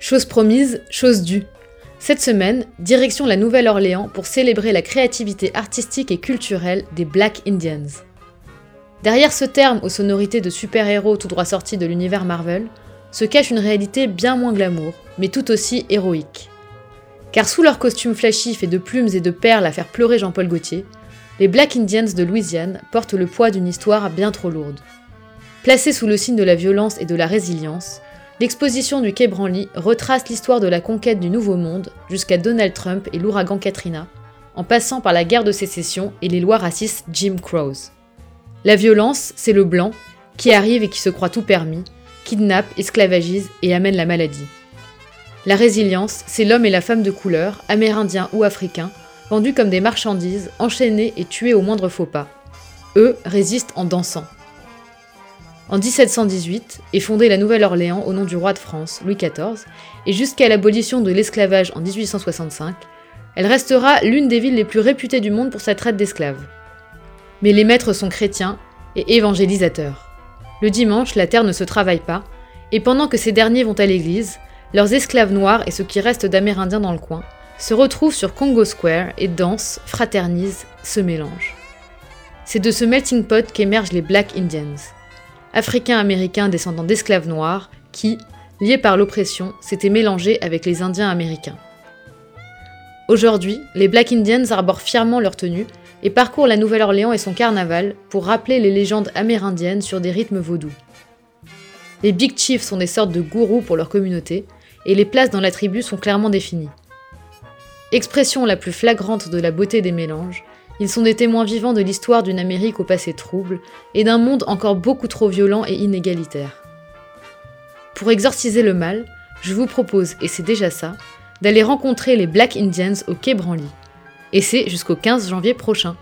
Chose promise, chose due. Cette semaine, direction la Nouvelle-Orléans pour célébrer la créativité artistique et culturelle des Black Indians. Derrière ce terme aux sonorités de super-héros tout droit sortis de l'univers Marvel, se cache une réalité bien moins glamour, mais tout aussi héroïque. Car sous leur costume flashy fait de plumes et de perles à faire pleurer Jean-Paul Gaultier, les Black Indians de Louisiane portent le poids d'une histoire bien trop lourde. Placée sous le signe de la violence et de la résilience, l'exposition du Quai Branly retrace l'histoire de la conquête du Nouveau Monde jusqu'à Donald Trump et l'ouragan Katrina, en passant par la guerre de sécession et les lois racistes Jim Crows. La violence, c'est le blanc, qui arrive et qui se croit tout permis, kidnappe, esclavagise et amène la maladie. La résilience, c'est l'homme et la femme de couleur, amérindiens ou africains, vendus comme des marchandises, enchaînés et tués au moindre faux pas. Eux résistent en dansant. En 1718 est fondée la Nouvelle-Orléans au nom du roi de France, Louis XIV, et jusqu'à l'abolition de l'esclavage en 1865, elle restera l'une des villes les plus réputées du monde pour sa traite d'esclaves. Mais les maîtres sont chrétiens et évangélisateurs. Le dimanche, la terre ne se travaille pas, et pendant que ces derniers vont à l'église, leurs esclaves noirs et ce qui reste d'Amérindiens dans le coin se retrouvent sur Congo Square et dansent, fraternisent, se mélangent. C'est de ce melting pot qu'émergent les Black Indians, Africains-Américains descendants d'esclaves noirs qui, liés par l'oppression, s'étaient mélangés avec les Indiens américains. Aujourd'hui, les Black Indians arborent fièrement leur tenue et parcourt la Nouvelle-Orléans et son carnaval pour rappeler les légendes amérindiennes sur des rythmes vaudous. Les Big Chiefs sont des sortes de gourous pour leur communauté, et les places dans la tribu sont clairement définies. Expression la plus flagrante de la beauté des mélanges, ils sont des témoins vivants de l'histoire d'une Amérique au passé trouble et d'un monde encore beaucoup trop violent et inégalitaire. Pour exorciser le mal, je vous propose, et c'est déjà ça, d'aller rencontrer les Black Indians au Quai Branly et c'est jusqu'au 15 janvier prochain.